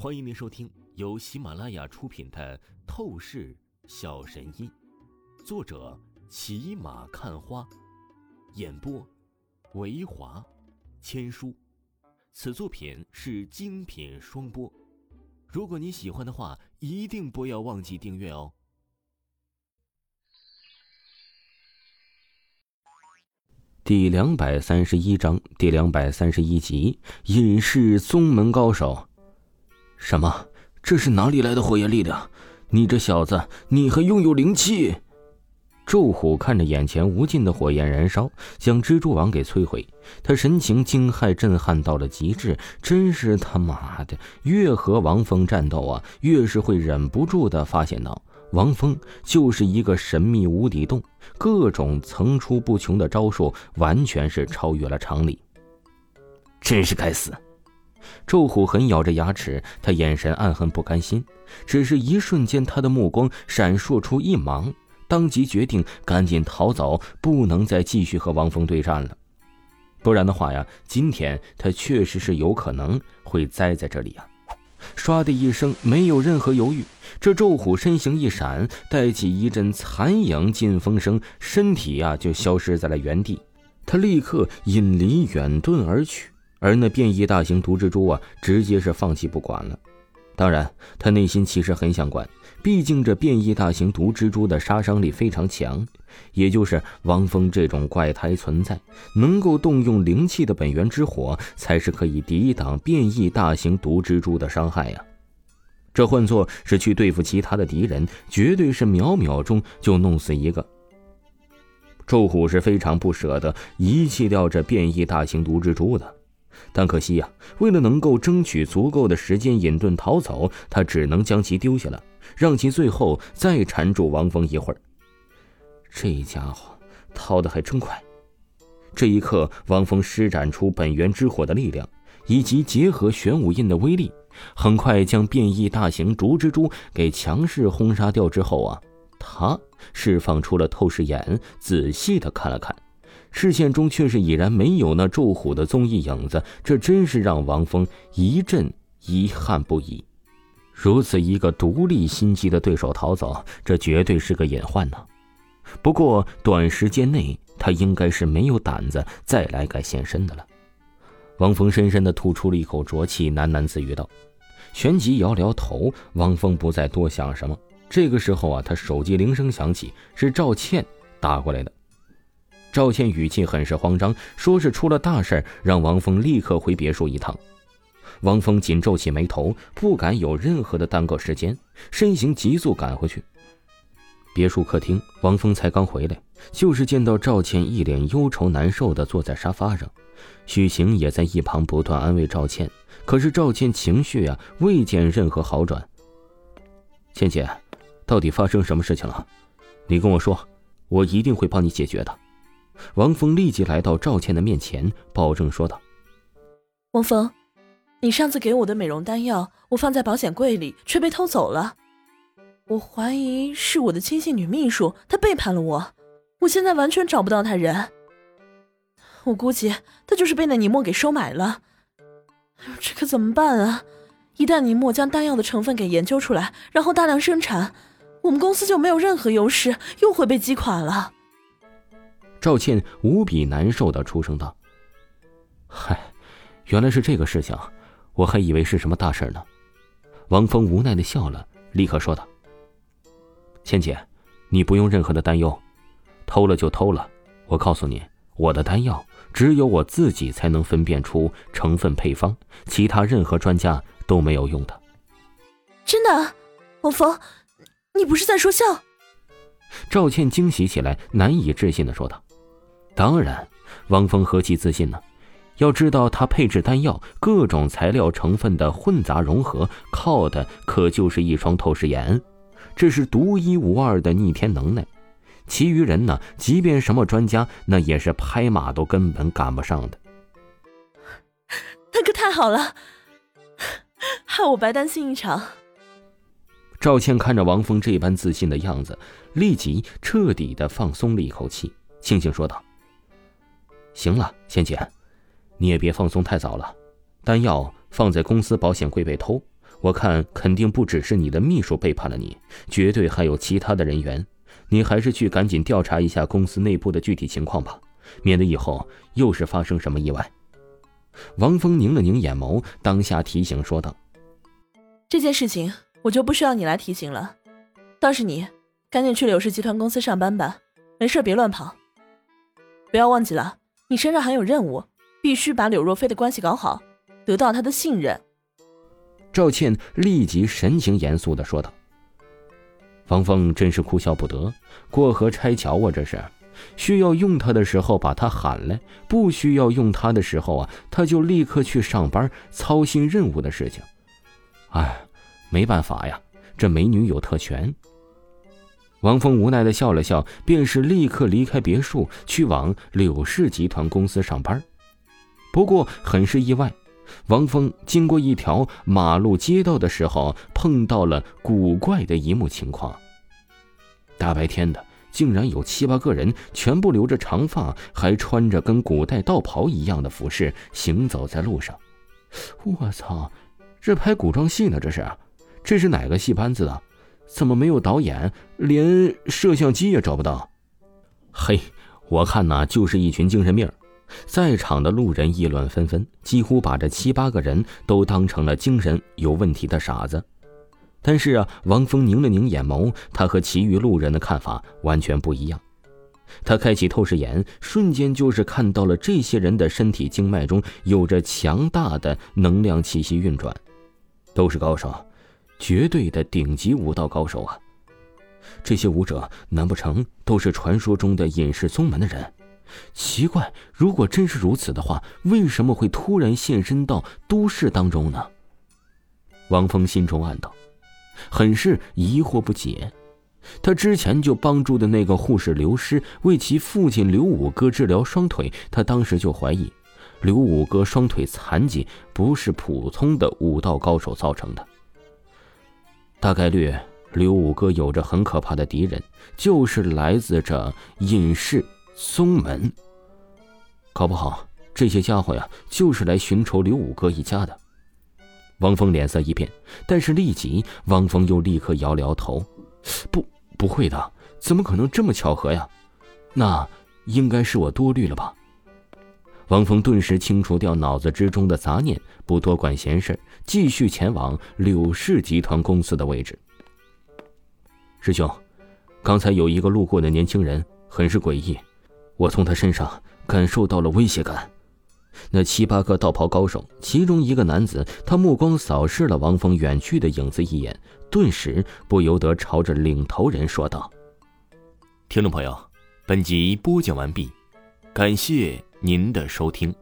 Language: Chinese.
欢迎您收听由喜马拉雅出品的《透视小神医》，作者骑马看花，演播维华千书。此作品是精品双播。如果你喜欢的话，一定不要忘记订阅哦。第两百三十一章，第两百三十一集，隐世宗门高手。什么？这是哪里来的火焰力量？你这小子，你还拥有灵气？周虎看着眼前无尽的火焰燃烧，将蜘蛛网给摧毁，他神情惊骇、震撼到了极致。真是他妈的，越和王峰战斗啊，越是会忍不住的发现到，王峰就是一个神秘无底洞，各种层出不穷的招数，完全是超越了常理。真是该死！周虎狠咬着牙齿，他眼神暗恨不甘心。只是一瞬间，他的目光闪烁出一芒，当即决定赶紧逃走，不能再继续和王峰对战了。不然的话呀，今天他确实是有可能会栽在这里呀！唰的一声，没有任何犹豫，这咒虎身形一闪，带起一阵残影劲风声，身体呀就消失在了原地。他立刻引离远遁而去。而那变异大型毒蜘蛛啊，直接是放弃不管了。当然，他内心其实很想管，毕竟这变异大型毒蜘蛛的杀伤力非常强。也就是王峰这种怪胎存在，能够动用灵气的本源之火，才是可以抵挡变异大型毒蜘蛛的伤害呀。这换作是去对付其他的敌人，绝对是秒秒钟就弄死一个。周虎是非常不舍得遗弃掉这变异大型毒蜘蛛的。但可惜呀，为了能够争取足够的时间隐遁逃走，他只能将其丢下了，让其最后再缠住王峰一会儿。这家伙逃得还真快。这一刻，王峰施展出本源之火的力量，以及结合玄武印的威力，很快将变异大型竹蜘蛛给强势轰杀掉。之后啊，他释放出了透视眼，仔细的看了看。视线中却是已然没有那咒虎的踪迹影子，这真是让王峰一阵遗憾不已。如此一个独立心机的对手逃走，这绝对是个隐患呢。不过短时间内，他应该是没有胆子再来改现身的了。王峰深深的吐出了一口浊气，喃喃自语道：“旋即摇摇头。”王峰不再多想什么。这个时候啊，他手机铃声响起，是赵倩打过来的。赵倩语气很是慌张，说是出了大事，让王峰立刻回别墅一趟。王峰紧皱起眉头，不敢有任何的耽搁时间，身形急速赶回去。别墅客厅，王峰才刚回来，就是见到赵倩一脸忧愁难受的坐在沙发上，许晴也在一旁不断安慰赵倩，可是赵倩情绪啊未见任何好转。倩倩，到底发生什么事情了？你跟我说，我一定会帮你解决的。王峰立即来到赵倩的面前，保证说道：“王峰，你上次给我的美容丹药，我放在保险柜里，却被偷走了。我怀疑是我的亲信女秘书，她背叛了我。我现在完全找不到她人。我估计她就是被那倪墨给收买了。这可怎么办啊？一旦倪墨将丹药的成分给研究出来，然后大量生产，我们公司就没有任何优势，又会被击垮了。”赵倩无比难受的出声道：“嗨，原来是这个事情，我还以为是什么大事呢。”王峰无奈的笑了，立刻说道：“倩姐，你不用任何的担忧，偷了就偷了。我告诉你，我的丹药只有我自己才能分辨出成分配方，其他任何专家都没有用的。”真的，王峰，你不是在说笑？赵倩惊喜起来，难以置信的说道。当然，王峰何其自信呢？要知道，他配置丹药各种材料成分的混杂融合，靠的可就是一双透视眼，这是独一无二的逆天能耐。其余人呢，即便什么专家，那也是拍马都根本赶不上的。那可太好了，害我白担心一场。赵倩看着王峰这般自信的样子，立即彻底的放松了一口气，庆幸说道。行了，倩姐，你也别放松太早了。丹药放在公司保险柜被偷，我看肯定不只是你的秘书背叛了你，绝对还有其他的人员。你还是去赶紧调查一下公司内部的具体情况吧，免得以后又是发生什么意外。王峰拧了拧眼眸，当下提醒说道：“这件事情我就不需要你来提醒了，倒是你，赶紧去柳氏集团公司上班吧，没事别乱跑。不要忘记了，你身上还有任务，必须把柳若飞的关系搞好，得到她的信任。”赵倩立即神情严肃的说道。王峰真是哭笑不得，过河拆桥啊！这是，需要用他的时候把他喊来，不需要用他的时候啊，他就立刻去上班操心任务的事情。哎，没办法呀，这美女有特权。王峰无奈的笑了笑，便是立刻离开别墅，去往柳氏集团公司上班。不过很是意外，王峰经过一条马路街道的时候，碰到了古怪的一幕情况。大白天的，竟然有七八个人，全部留着长发，还穿着跟古代道袍一样的服饰，行走在路上。我操，这拍古装戏呢？这是？这是哪个戏班子的？怎么没有导演，连摄像机也找不到？嘿，我看呐，就是一群精神病。在场的路人议论纷纷，几乎把这七八个人都当成了精神有问题的傻子。但是啊，王峰拧了拧眼眸，他和其余路人的看法完全不一样。他开启透视眼，瞬间就是看到了这些人的身体经脉中有着强大的能量气息运转，都是高手，绝对的顶级武道高手啊！这些武者难不成都是传说中的隐世宗门的人？奇怪，如果真是如此的话，为什么会突然现身到都市当中呢？王峰心中暗道。很是疑惑不解，他之前就帮助的那个护士刘师为其父亲刘五哥治疗双腿，他当时就怀疑刘五哥双腿残疾不是普通的武道高手造成的，大概率刘五哥有着很可怕的敌人，就是来自这隐世宗门，搞不好这些家伙呀就是来寻仇刘五哥一家的。王峰脸色一变，但是立即，王峰又立刻摇了摇头：“不，不会的，怎么可能这么巧合呀？那应该是我多虑了吧？”王峰顿时清除掉脑子之中的杂念，不多管闲事，继续前往柳氏集团公司的位置。师兄，刚才有一个路过的年轻人，很是诡异，我从他身上感受到了威胁感。那七八个道袍高手，其中一个男子，他目光扫视了王峰远去的影子一眼，顿时不由得朝着领头人说道：“听众朋友，本集播讲完毕，感谢您的收听。”